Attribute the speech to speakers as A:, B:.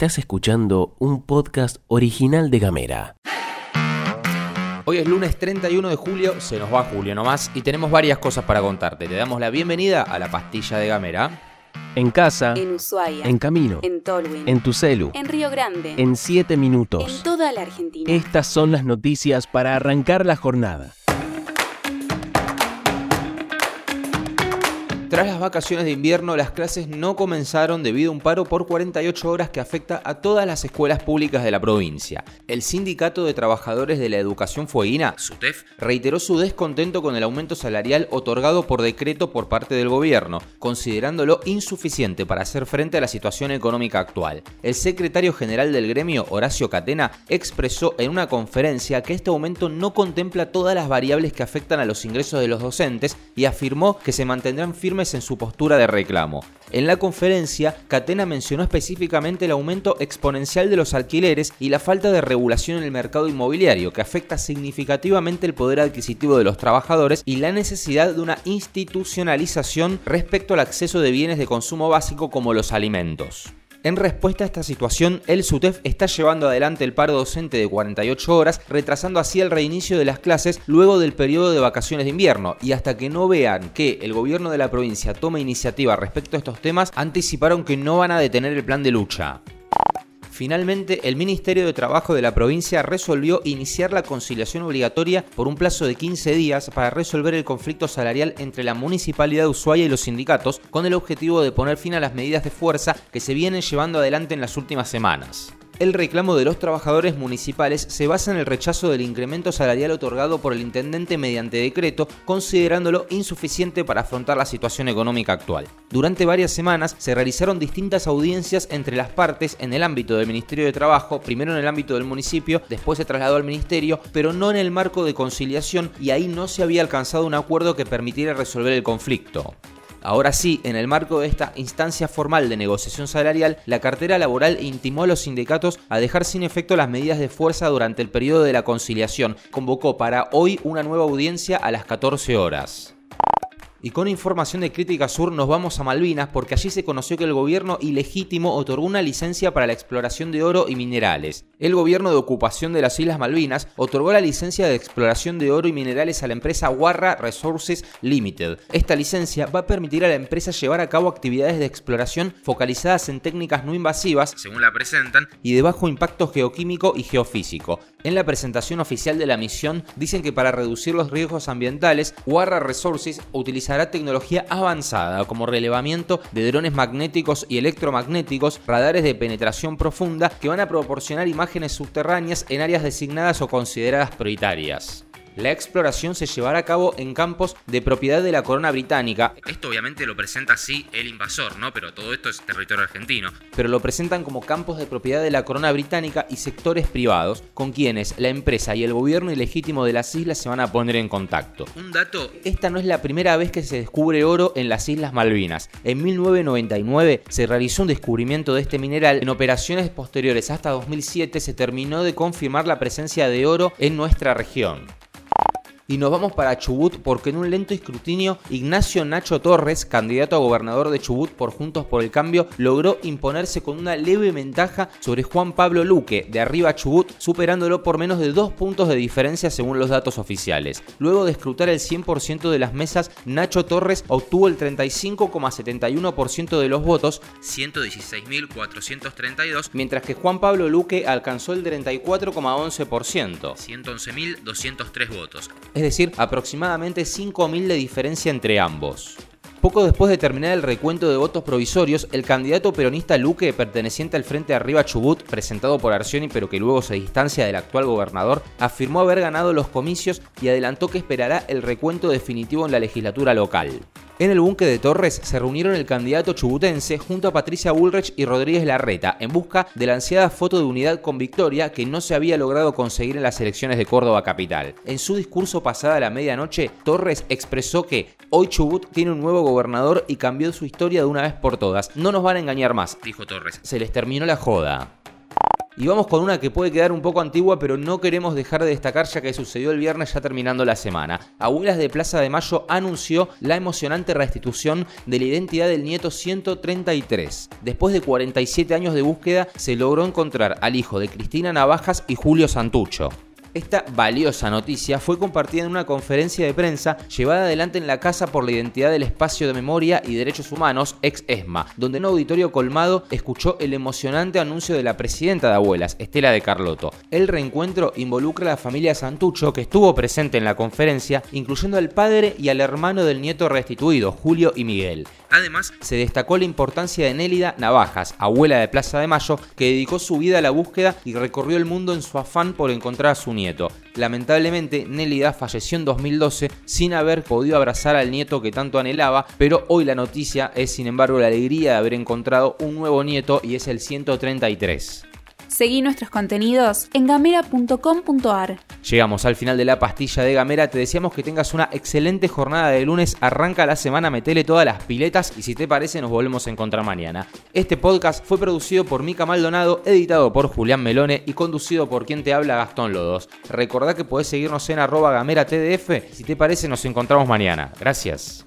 A: Estás escuchando un podcast original de Gamera.
B: Hoy es lunes 31 de julio, se nos va julio nomás y tenemos varias cosas para contarte. Te damos la bienvenida a la pastilla de Gamera.
A: En casa,
C: En Ushuaia.
A: en camino,
C: En Tolwyn.
A: en tu celu,
C: En Río Grande.
A: en 7
C: En
A: minutos.
C: toda la Argentina.
A: Estas son las noticias para arrancar la jornada.
B: Tras las vacaciones de invierno, las clases no comenzaron debido a un paro por 48 horas que afecta a todas las escuelas públicas de la provincia. El Sindicato de Trabajadores de la Educación Fueguina, SUTEF, reiteró su descontento con el aumento salarial otorgado por decreto por parte del gobierno, considerándolo insuficiente para hacer frente a la situación económica actual. El secretario general del gremio, Horacio Catena, expresó en una conferencia que este aumento no contempla todas las variables que afectan a los ingresos de los docentes y afirmó que se mantendrán firmes en su postura de reclamo. En la conferencia, Catena mencionó específicamente el aumento exponencial de los alquileres y la falta de regulación en el mercado inmobiliario, que afecta significativamente el poder adquisitivo de los trabajadores y la necesidad de una institucionalización respecto al acceso de bienes de consumo básico como los alimentos. En respuesta a esta situación, el SUTEF está llevando adelante el paro docente de 48 horas, retrasando así el reinicio de las clases luego del periodo de vacaciones de invierno, y hasta que no vean que el gobierno de la provincia tome iniciativa respecto a estos temas, anticiparon que no van a detener el plan de lucha. Finalmente, el Ministerio de Trabajo de la provincia resolvió iniciar la conciliación obligatoria por un plazo de 15 días para resolver el conflicto salarial entre la Municipalidad de Ushuaia y los sindicatos, con el objetivo de poner fin a las medidas de fuerza que se vienen llevando adelante en las últimas semanas. El reclamo de los trabajadores municipales se basa en el rechazo del incremento salarial otorgado por el intendente mediante decreto, considerándolo insuficiente para afrontar la situación económica actual. Durante varias semanas se realizaron distintas audiencias entre las partes en el ámbito del Ministerio de Trabajo, primero en el ámbito del municipio, después se trasladó al ministerio, pero no en el marco de conciliación y ahí no se había alcanzado un acuerdo que permitiera resolver el conflicto. Ahora sí, en el marco de esta instancia formal de negociación salarial, la cartera laboral intimó a los sindicatos a dejar sin efecto las medidas de fuerza durante el periodo de la conciliación. Convocó para hoy una nueva audiencia a las 14 horas. Y con información de Crítica Sur nos vamos a Malvinas porque allí se conoció que el gobierno ilegítimo otorgó una licencia para la exploración de oro y minerales. El gobierno de ocupación de las Islas Malvinas otorgó la licencia de exploración de oro y minerales a la empresa Warra Resources Limited. Esta licencia va a permitir a la empresa llevar a cabo actividades de exploración focalizadas en técnicas no invasivas, según la presentan, y de bajo impacto geoquímico y geofísico. En la presentación oficial de la misión dicen que para reducir los riesgos ambientales, Warra Resources utilizará tecnología avanzada como relevamiento de drones magnéticos y electromagnéticos, radares de penetración profunda que van a proporcionar imágenes subterráneas en áreas designadas o consideradas prioritarias. La exploración se llevará a cabo en campos de propiedad de la corona británica. Esto obviamente lo presenta así el invasor, ¿no? Pero todo esto es territorio argentino. Pero lo presentan como campos de propiedad de la corona británica y sectores privados, con quienes la empresa y el gobierno ilegítimo de las islas se van a poner en contacto. Un dato, esta no es la primera vez que se descubre oro en las Islas Malvinas. En 1999 se realizó un descubrimiento de este mineral. En operaciones posteriores hasta 2007 se terminó de confirmar la presencia de oro en nuestra región. Y nos vamos para Chubut porque en un lento escrutinio Ignacio Nacho Torres, candidato a gobernador de Chubut por Juntos por el Cambio, logró imponerse con una leve ventaja sobre Juan Pablo Luque, de arriba Chubut, superándolo por menos de dos puntos de diferencia según los datos oficiales. Luego de escrutar el 100% de las mesas, Nacho Torres obtuvo el 35,71% de los votos, 116.432, mientras que Juan Pablo Luque alcanzó el 34,11%, 111.203 votos es decir, aproximadamente 5.000 de diferencia entre ambos. Poco después de terminar el recuento de votos provisorios, el candidato peronista Luque, perteneciente al Frente Arriba Chubut, presentado por Arcioni pero que luego se distancia del actual gobernador, afirmó haber ganado los comicios y adelantó que esperará el recuento definitivo en la legislatura local. En el búnker de Torres se reunieron el candidato chubutense junto a Patricia Bullrich y Rodríguez Larreta en busca de la ansiada foto de unidad con victoria que no se había logrado conseguir en las elecciones de Córdoba capital. En su discurso pasada la medianoche, Torres expresó que hoy Chubut tiene un nuevo gobernador y cambió su historia de una vez por todas. No nos van a engañar más, dijo Torres. Se les terminó la joda. Y vamos con una que puede quedar un poco antigua, pero no queremos dejar de destacar ya que sucedió el viernes ya terminando la semana. Abuelas de Plaza de Mayo anunció la emocionante restitución de la identidad del nieto 133. Después de 47 años de búsqueda, se logró encontrar al hijo de Cristina Navajas y Julio Santucho. Esta valiosa noticia fue compartida en una conferencia de prensa llevada adelante en la Casa por la Identidad del Espacio de Memoria y Derechos Humanos, ex ESMA, donde un auditorio colmado escuchó el emocionante anuncio de la presidenta de Abuelas, Estela de Carlotto. El reencuentro involucra a la familia Santucho, que estuvo presente en la conferencia, incluyendo al padre y al hermano del nieto restituido, Julio y Miguel. Además, se destacó la importancia de Nélida Navajas, abuela de Plaza de Mayo, que dedicó su vida a la búsqueda y recorrió el mundo en su afán por encontrar a su nieto. Lamentablemente, Nélida falleció en 2012 sin haber podido abrazar al nieto que tanto anhelaba, pero hoy la noticia es sin embargo la alegría de haber encontrado un nuevo nieto y es el 133.
C: Seguí nuestros contenidos en gamera.com.ar.
B: Llegamos al final de la pastilla de Gamera. Te deseamos que tengas una excelente jornada de lunes. Arranca la semana, metele todas las piletas y si te parece nos volvemos a encontrar mañana. Este podcast fue producido por Mica Maldonado, editado por Julián Melone y conducido por quien te habla Gastón Lodos. Recordá que podés seguirnos en arroba gamera TDF. Si te parece nos encontramos mañana. Gracias.